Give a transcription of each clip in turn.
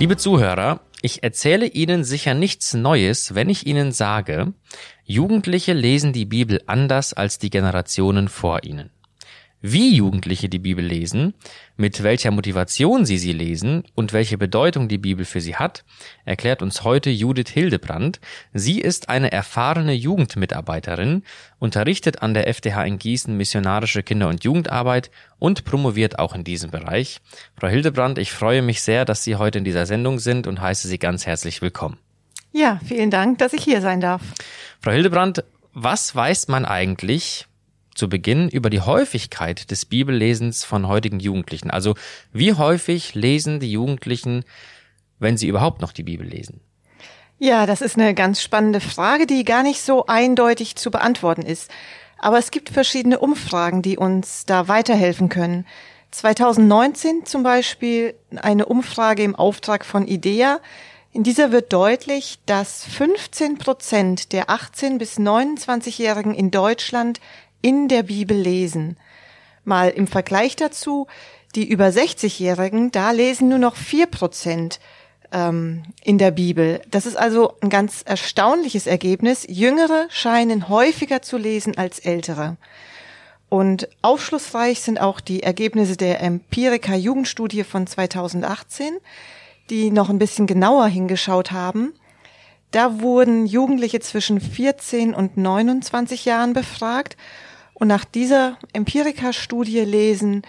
Liebe Zuhörer, ich erzähle Ihnen sicher nichts Neues, wenn ich Ihnen sage, Jugendliche lesen die Bibel anders als die Generationen vor ihnen. Wie Jugendliche die Bibel lesen, mit welcher Motivation sie sie lesen und welche Bedeutung die Bibel für sie hat, erklärt uns heute Judith Hildebrand. Sie ist eine erfahrene Jugendmitarbeiterin, unterrichtet an der FDH in Gießen missionarische Kinder- und Jugendarbeit und promoviert auch in diesem Bereich. Frau Hildebrand, ich freue mich sehr, dass Sie heute in dieser Sendung sind und heiße Sie ganz herzlich willkommen. Ja, vielen Dank, dass ich hier sein darf. Frau Hildebrand, was weiß man eigentlich zu Beginn über die Häufigkeit des Bibellesens von heutigen Jugendlichen. Also wie häufig lesen die Jugendlichen, wenn sie überhaupt noch die Bibel lesen? Ja, das ist eine ganz spannende Frage, die gar nicht so eindeutig zu beantworten ist. Aber es gibt verschiedene Umfragen, die uns da weiterhelfen können. 2019 zum Beispiel eine Umfrage im Auftrag von IDEA. In dieser wird deutlich, dass 15 Prozent der 18 bis 29-Jährigen in Deutschland in der Bibel lesen. Mal im Vergleich dazu, die über 60-Jährigen, da lesen nur noch vier Prozent ähm, in der Bibel. Das ist also ein ganz erstaunliches Ergebnis. Jüngere scheinen häufiger zu lesen als ältere. Und aufschlussreich sind auch die Ergebnisse der Empirica Jugendstudie von 2018, die noch ein bisschen genauer hingeschaut haben. Da wurden Jugendliche zwischen 14 und 29 Jahren befragt und nach dieser Empirika-Studie lesen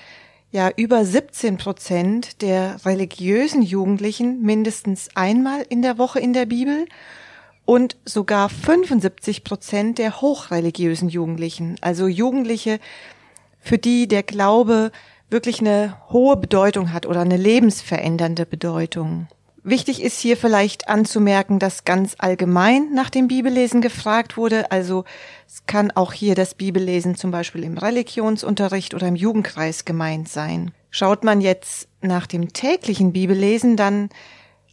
ja über 17 Prozent der religiösen Jugendlichen mindestens einmal in der Woche in der Bibel und sogar 75 Prozent der hochreligiösen Jugendlichen, also Jugendliche, für die der Glaube wirklich eine hohe Bedeutung hat oder eine lebensverändernde Bedeutung. Wichtig ist hier vielleicht anzumerken, dass ganz allgemein nach dem Bibellesen gefragt wurde. Also es kann auch hier das Bibellesen zum Beispiel im Religionsunterricht oder im Jugendkreis gemeint sein. Schaut man jetzt nach dem täglichen Bibellesen, dann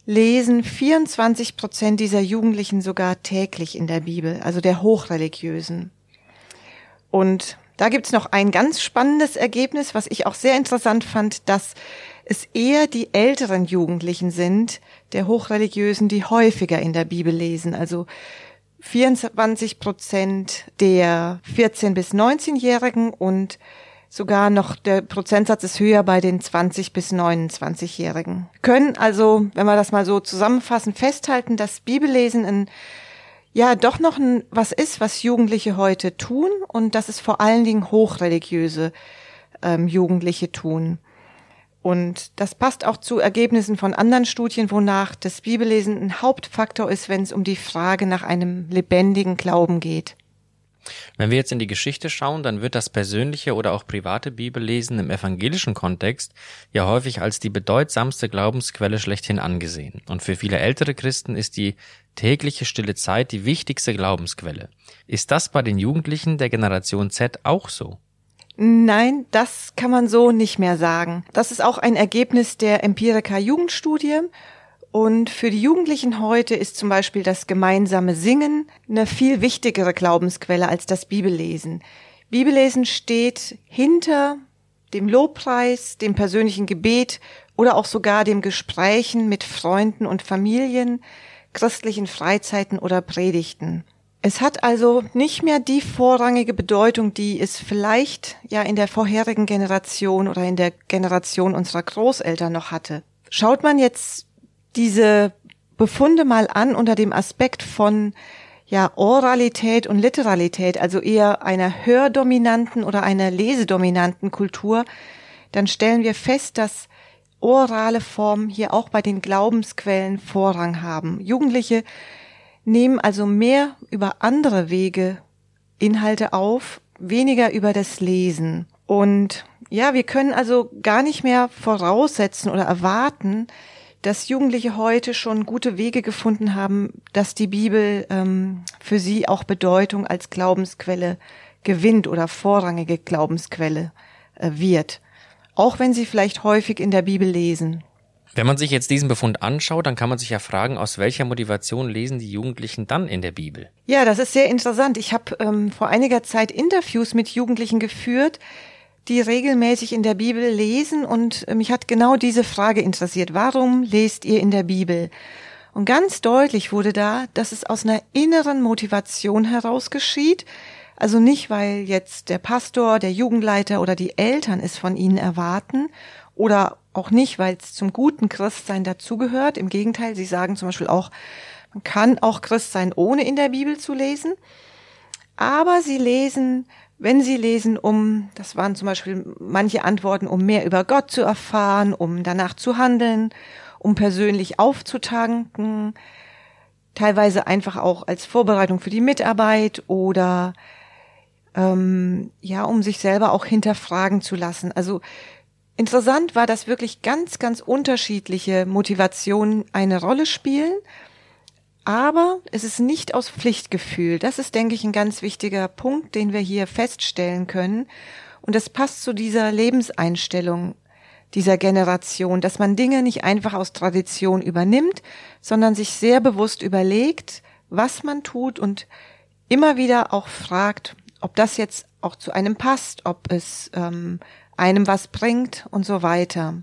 lesen 24 Prozent dieser Jugendlichen sogar täglich in der Bibel, also der Hochreligiösen. Und da gibt's noch ein ganz spannendes Ergebnis, was ich auch sehr interessant fand, dass es eher die älteren Jugendlichen sind, der Hochreligiösen, die häufiger in der Bibel lesen. Also 24 Prozent der 14 bis 19-Jährigen und sogar noch der Prozentsatz ist höher bei den 20 bis 29-Jährigen. Können also, wenn wir das mal so zusammenfassen, festhalten, dass Bibellesen ein ja doch noch ein, was ist, was Jugendliche heute tun und dass es vor allen Dingen hochreligiöse ähm, Jugendliche tun. Und das passt auch zu Ergebnissen von anderen Studien, wonach das Bibellesen ein Hauptfaktor ist, wenn es um die Frage nach einem lebendigen Glauben geht. Wenn wir jetzt in die Geschichte schauen, dann wird das persönliche oder auch private Bibellesen im evangelischen Kontext ja häufig als die bedeutsamste Glaubensquelle schlechthin angesehen. Und für viele ältere Christen ist die tägliche stille Zeit die wichtigste Glaubensquelle. Ist das bei den Jugendlichen der Generation Z auch so? Nein, das kann man so nicht mehr sagen. Das ist auch ein Ergebnis der Empirica Jugendstudie. Und für die Jugendlichen heute ist zum Beispiel das gemeinsame Singen eine viel wichtigere Glaubensquelle als das Bibellesen. Bibellesen steht hinter dem Lobpreis, dem persönlichen Gebet oder auch sogar dem Gesprächen mit Freunden und Familien, christlichen Freizeiten oder Predigten. Es hat also nicht mehr die vorrangige Bedeutung, die es vielleicht ja in der vorherigen Generation oder in der Generation unserer Großeltern noch hatte. Schaut man jetzt diese Befunde mal an unter dem Aspekt von ja, Oralität und Literalität, also eher einer hördominanten oder einer lesedominanten Kultur, dann stellen wir fest, dass orale Formen hier auch bei den Glaubensquellen Vorrang haben. Jugendliche nehmen also mehr über andere Wege Inhalte auf, weniger über das Lesen. Und ja, wir können also gar nicht mehr voraussetzen oder erwarten, dass Jugendliche heute schon gute Wege gefunden haben, dass die Bibel ähm, für sie auch Bedeutung als Glaubensquelle gewinnt oder vorrangige Glaubensquelle äh, wird. Auch wenn sie vielleicht häufig in der Bibel lesen. Wenn man sich jetzt diesen Befund anschaut, dann kann man sich ja fragen, aus welcher Motivation lesen die Jugendlichen dann in der Bibel? Ja, das ist sehr interessant. Ich habe ähm, vor einiger Zeit Interviews mit Jugendlichen geführt, die regelmäßig in der Bibel lesen und mich hat genau diese Frage interessiert. Warum lest ihr in der Bibel? Und ganz deutlich wurde da, dass es aus einer inneren Motivation heraus geschieht. Also nicht, weil jetzt der Pastor, der Jugendleiter oder die Eltern es von ihnen erwarten oder auch nicht, weil es zum guten Christsein dazugehört. Im Gegenteil, sie sagen zum Beispiel auch, man kann auch Christ sein, ohne in der Bibel zu lesen. Aber sie lesen, wenn sie lesen, um, das waren zum Beispiel manche Antworten, um mehr über Gott zu erfahren, um danach zu handeln, um persönlich aufzutanken, teilweise einfach auch als Vorbereitung für die Mitarbeit oder ähm, ja, um sich selber auch hinterfragen zu lassen. Also interessant war, dass wirklich ganz, ganz unterschiedliche Motivationen eine Rolle spielen. Aber es ist nicht aus Pflichtgefühl. Das ist, denke ich, ein ganz wichtiger Punkt, den wir hier feststellen können. Und das passt zu dieser Lebenseinstellung dieser Generation, dass man Dinge nicht einfach aus Tradition übernimmt, sondern sich sehr bewusst überlegt, was man tut und immer wieder auch fragt, ob das jetzt auch zu einem passt, ob es ähm, einem was bringt und so weiter.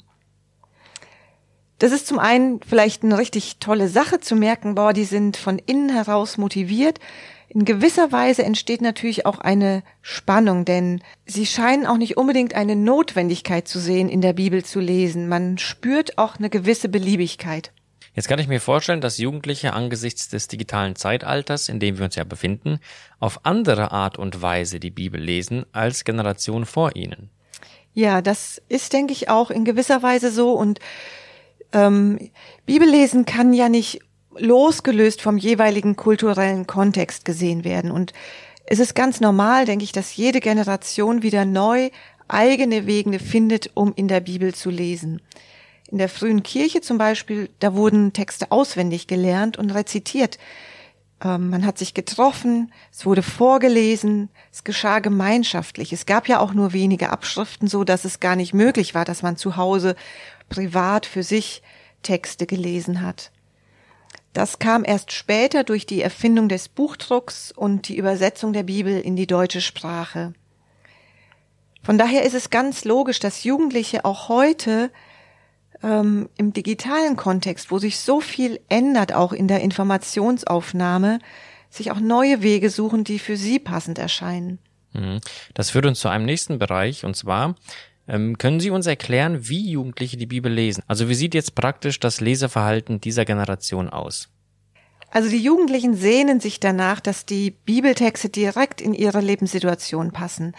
Das ist zum einen vielleicht eine richtig tolle Sache zu merken, boah, die sind von innen heraus motiviert. In gewisser Weise entsteht natürlich auch eine Spannung, denn sie scheinen auch nicht unbedingt eine Notwendigkeit zu sehen, in der Bibel zu lesen. Man spürt auch eine gewisse Beliebigkeit. Jetzt kann ich mir vorstellen, dass Jugendliche angesichts des digitalen Zeitalters, in dem wir uns ja befinden, auf andere Art und Weise die Bibel lesen als Generation vor ihnen. Ja, das ist, denke ich, auch in gewisser Weise so. Und ähm, Bibellesen kann ja nicht losgelöst vom jeweiligen kulturellen Kontext gesehen werden. Und es ist ganz normal, denke ich, dass jede Generation wieder neu eigene Wege findet, um in der Bibel zu lesen. In der frühen Kirche zum Beispiel, da wurden Texte auswendig gelernt und rezitiert. Ähm, man hat sich getroffen, es wurde vorgelesen, es geschah gemeinschaftlich. Es gab ja auch nur wenige Abschriften, so dass es gar nicht möglich war, dass man zu Hause privat für sich Texte gelesen hat. Das kam erst später durch die Erfindung des Buchdrucks und die Übersetzung der Bibel in die deutsche Sprache. Von daher ist es ganz logisch, dass Jugendliche auch heute ähm, im digitalen Kontext, wo sich so viel ändert, auch in der Informationsaufnahme, sich auch neue Wege suchen, die für sie passend erscheinen. Mhm. Das führt uns zu einem nächsten Bereich, und zwar ähm, können Sie uns erklären, wie Jugendliche die Bibel lesen? Also wie sieht jetzt praktisch das Leseverhalten dieser Generation aus? Also die Jugendlichen sehnen sich danach, dass die Bibeltexte direkt in ihre Lebenssituation passen,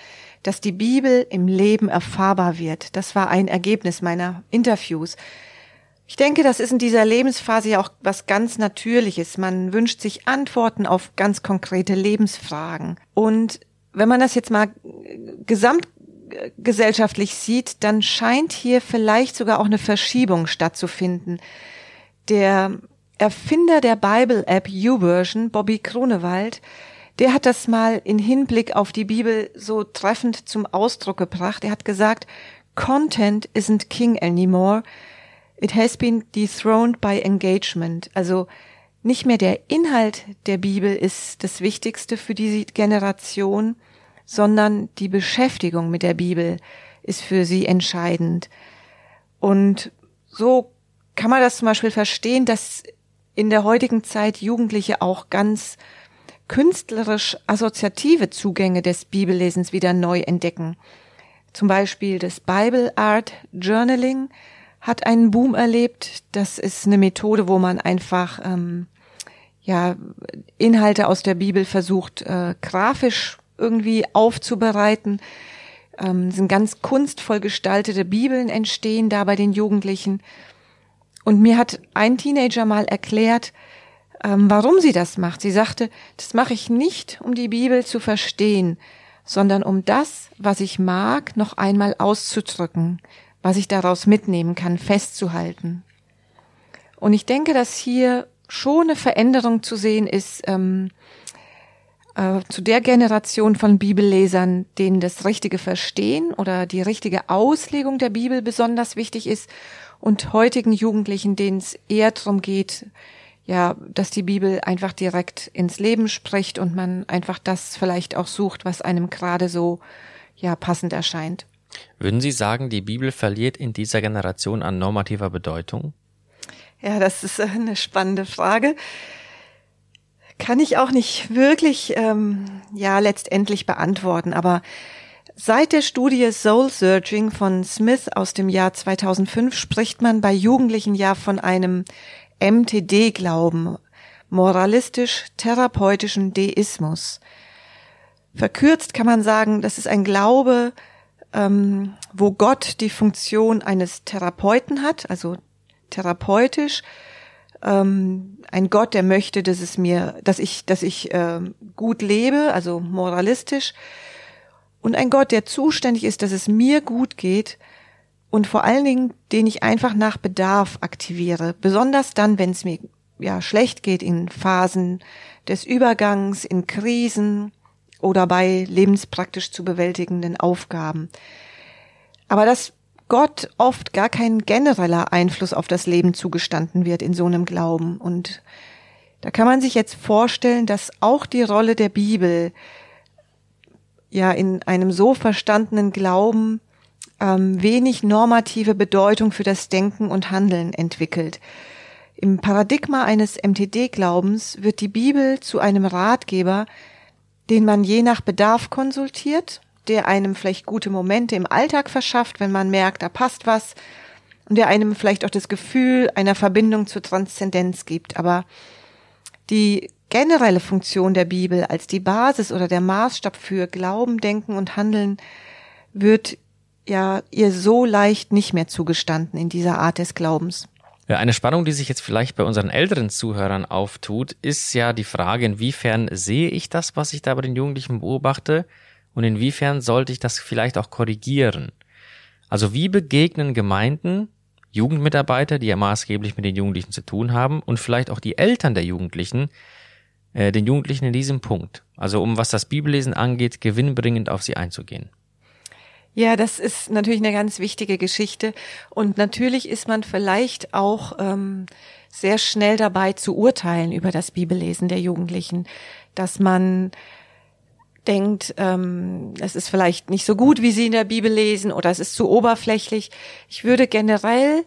dass die Bibel im Leben erfahrbar wird. Das war ein Ergebnis meiner Interviews. Ich denke, das ist in dieser Lebensphase ja auch was ganz Natürliches. Man wünscht sich Antworten auf ganz konkrete Lebensfragen. Und wenn man das jetzt mal gesamt gesellschaftlich sieht, dann scheint hier vielleicht sogar auch eine Verschiebung stattzufinden. Der Erfinder der Bible-App YouVersion, Bobby Kronewald, der hat das mal in Hinblick auf die Bibel so treffend zum Ausdruck gebracht. Er hat gesagt, Content isn't king anymore. It has been dethroned by engagement. Also nicht mehr der Inhalt der Bibel ist das Wichtigste für diese Generation, sondern die Beschäftigung mit der Bibel ist für sie entscheidend. Und so kann man das zum Beispiel verstehen, dass in der heutigen Zeit Jugendliche auch ganz künstlerisch assoziative Zugänge des Bibellesens wieder neu entdecken. Zum Beispiel das Bible Art Journaling hat einen Boom erlebt. Das ist eine Methode, wo man einfach ähm, ja Inhalte aus der Bibel versucht äh, grafisch irgendwie aufzubereiten. Ähm, sind ganz kunstvoll gestaltete Bibeln entstehen da bei den Jugendlichen. Und mir hat ein Teenager mal erklärt, ähm, warum sie das macht. Sie sagte, das mache ich nicht, um die Bibel zu verstehen, sondern um das, was ich mag, noch einmal auszudrücken, was ich daraus mitnehmen kann, festzuhalten. Und ich denke, dass hier schon eine Veränderung zu sehen ist, ähm, äh, zu der Generation von Bibellesern, denen das richtige Verstehen oder die richtige Auslegung der Bibel besonders wichtig ist und heutigen Jugendlichen, denen es eher darum geht, ja, dass die Bibel einfach direkt ins Leben spricht und man einfach das vielleicht auch sucht, was einem gerade so ja passend erscheint. Würden Sie sagen, die Bibel verliert in dieser Generation an normativer Bedeutung? Ja, das ist eine spannende Frage. Kann ich auch nicht wirklich, ähm, ja, letztendlich beantworten. Aber seit der Studie Soul Searching von Smith aus dem Jahr 2005 spricht man bei Jugendlichen ja von einem MTD-Glauben, moralistisch-therapeutischen Deismus. Verkürzt kann man sagen, das ist ein Glaube, ähm, wo Gott die Funktion eines Therapeuten hat, also therapeutisch, ähm, ein Gott, der möchte, dass es mir, dass ich, dass ich äh, gut lebe, also moralistisch, und ein Gott, der zuständig ist, dass es mir gut geht und vor allen Dingen, den ich einfach nach Bedarf aktiviere, besonders dann, wenn es mir ja schlecht geht in Phasen des Übergangs, in Krisen oder bei lebenspraktisch zu bewältigenden Aufgaben. Aber dass Gott oft gar kein genereller Einfluss auf das Leben zugestanden wird in so einem Glauben. Und da kann man sich jetzt vorstellen, dass auch die Rolle der Bibel ja in einem so verstandenen Glauben ähm, wenig normative Bedeutung für das Denken und Handeln entwickelt. Im Paradigma eines MTD-Glaubens wird die Bibel zu einem Ratgeber, den man je nach Bedarf konsultiert der einem vielleicht gute Momente im Alltag verschafft, wenn man merkt, da passt was und der einem vielleicht auch das Gefühl einer Verbindung zur Transzendenz gibt. Aber die generelle Funktion der Bibel als die Basis oder der Maßstab für Glauben, Denken und Handeln wird ja ihr so leicht nicht mehr zugestanden in dieser Art des Glaubens. Ja, eine Spannung, die sich jetzt vielleicht bei unseren älteren Zuhörern auftut, ist ja die Frage, inwiefern sehe ich das, was ich da bei den Jugendlichen beobachte und inwiefern sollte ich das vielleicht auch korrigieren? Also wie begegnen Gemeinden Jugendmitarbeiter, die ja maßgeblich mit den Jugendlichen zu tun haben und vielleicht auch die Eltern der Jugendlichen, äh, den Jugendlichen in diesem Punkt? Also um was das Bibellesen angeht, gewinnbringend auf sie einzugehen. Ja, das ist natürlich eine ganz wichtige Geschichte. Und natürlich ist man vielleicht auch ähm, sehr schnell dabei zu urteilen über das Bibellesen der Jugendlichen, dass man denkt, ähm, es ist vielleicht nicht so gut, wie Sie in der Bibel lesen oder es ist zu oberflächlich. Ich würde generell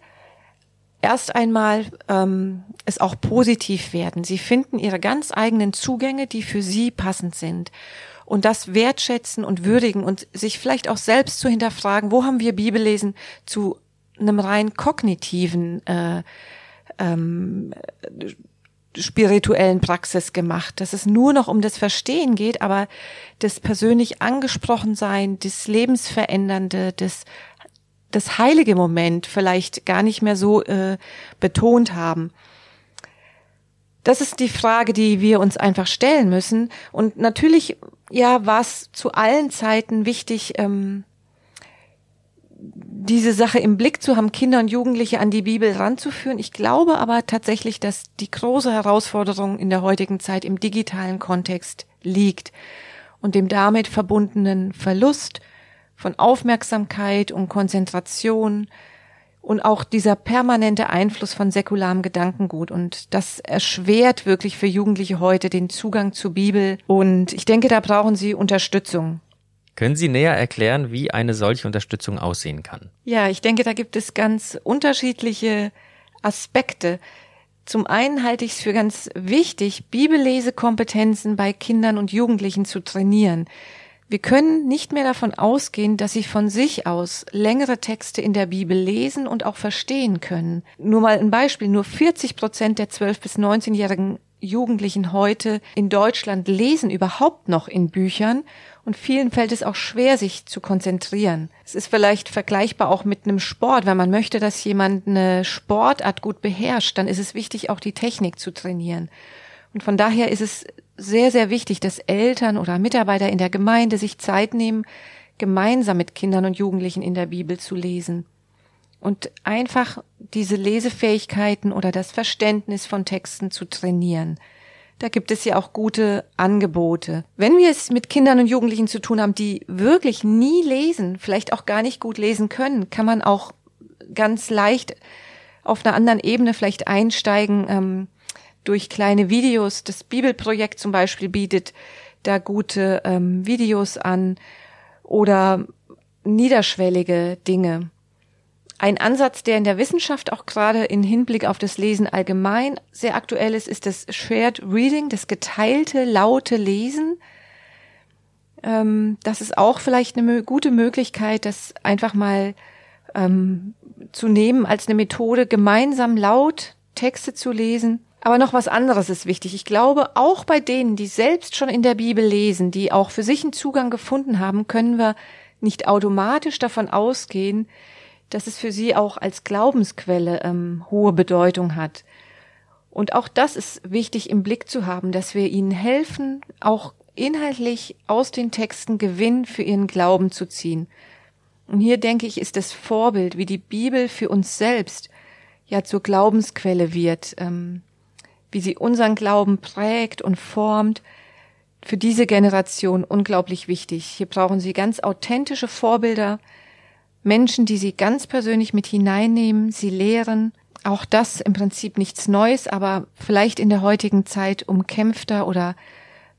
erst einmal ähm, es auch positiv werden. Sie finden Ihre ganz eigenen Zugänge, die für Sie passend sind. Und das wertschätzen und würdigen und sich vielleicht auch selbst zu hinterfragen, wo haben wir Bibellesen zu einem rein kognitiven äh, ähm, spirituellen Praxis gemacht, dass es nur noch um das Verstehen geht, aber das persönlich angesprochen sein, das lebensverändernde, das das heilige Moment vielleicht gar nicht mehr so äh, betont haben. Das ist die Frage, die wir uns einfach stellen müssen. Und natürlich, ja, war es zu allen Zeiten wichtig, ähm, diese Sache im Blick zu haben, Kinder und Jugendliche an die Bibel ranzuführen. Ich glaube aber tatsächlich, dass die große Herausforderung in der heutigen Zeit im digitalen Kontext liegt und dem damit verbundenen Verlust von Aufmerksamkeit und Konzentration und auch dieser permanente Einfluss von säkularem Gedankengut. Und das erschwert wirklich für Jugendliche heute den Zugang zur Bibel. Und ich denke, da brauchen sie Unterstützung. Können Sie näher erklären, wie eine solche Unterstützung aussehen kann? Ja, ich denke, da gibt es ganz unterschiedliche Aspekte. Zum einen halte ich es für ganz wichtig, Bibellesekompetenzen bei Kindern und Jugendlichen zu trainieren. Wir können nicht mehr davon ausgehen, dass sie von sich aus längere Texte in der Bibel lesen und auch verstehen können. Nur mal ein Beispiel, nur 40 Prozent der 12- bis 19-jährigen Jugendlichen heute in Deutschland lesen überhaupt noch in Büchern und vielen fällt es auch schwer, sich zu konzentrieren. Es ist vielleicht vergleichbar auch mit einem Sport. Wenn man möchte, dass jemand eine Sportart gut beherrscht, dann ist es wichtig, auch die Technik zu trainieren. Und von daher ist es sehr, sehr wichtig, dass Eltern oder Mitarbeiter in der Gemeinde sich Zeit nehmen, gemeinsam mit Kindern und Jugendlichen in der Bibel zu lesen. Und einfach diese Lesefähigkeiten oder das Verständnis von Texten zu trainieren. Da gibt es ja auch gute Angebote. Wenn wir es mit Kindern und Jugendlichen zu tun haben, die wirklich nie lesen, vielleicht auch gar nicht gut lesen können, kann man auch ganz leicht auf einer anderen Ebene vielleicht einsteigen ähm, durch kleine Videos. Das Bibelprojekt zum Beispiel bietet da gute ähm, Videos an oder niederschwellige Dinge. Ein Ansatz, der in der Wissenschaft auch gerade in Hinblick auf das Lesen allgemein sehr aktuell ist, ist das Shared Reading, das geteilte, laute Lesen. Ähm, das ist auch vielleicht eine gute Möglichkeit, das einfach mal ähm, zu nehmen als eine Methode, gemeinsam laut Texte zu lesen. Aber noch was anderes ist wichtig. Ich glaube, auch bei denen, die selbst schon in der Bibel lesen, die auch für sich einen Zugang gefunden haben, können wir nicht automatisch davon ausgehen, dass es für sie auch als Glaubensquelle ähm, hohe Bedeutung hat. Und auch das ist wichtig im Blick zu haben, dass wir ihnen helfen, auch inhaltlich aus den Texten Gewinn für ihren Glauben zu ziehen. Und hier denke ich, ist das Vorbild, wie die Bibel für uns selbst ja zur Glaubensquelle wird, ähm, wie sie unseren Glauben prägt und formt, für diese Generation unglaublich wichtig. Hier brauchen sie ganz authentische Vorbilder, Menschen, die sie ganz persönlich mit hineinnehmen, sie lehren. Auch das im Prinzip nichts Neues, aber vielleicht in der heutigen Zeit umkämpfter oder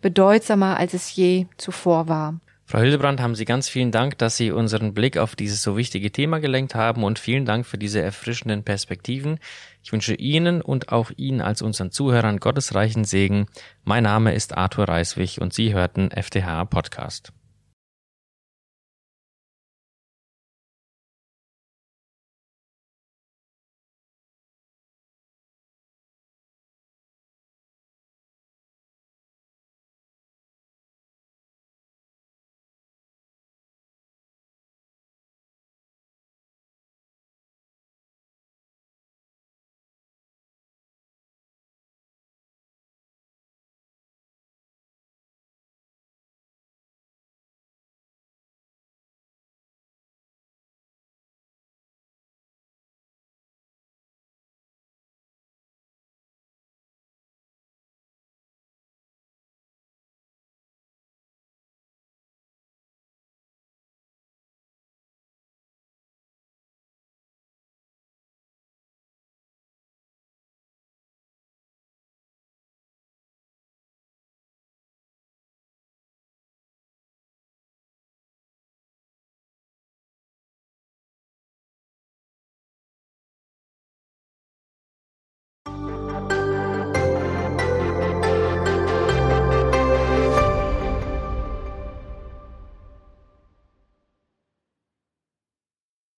bedeutsamer, als es je zuvor war. Frau Hildebrand, haben Sie ganz vielen Dank, dass Sie unseren Blick auf dieses so wichtige Thema gelenkt haben und vielen Dank für diese erfrischenden Perspektiven. Ich wünsche Ihnen und auch Ihnen als unseren Zuhörern gottesreichen Segen. Mein Name ist Arthur Reiswig und Sie hörten FTH Podcast.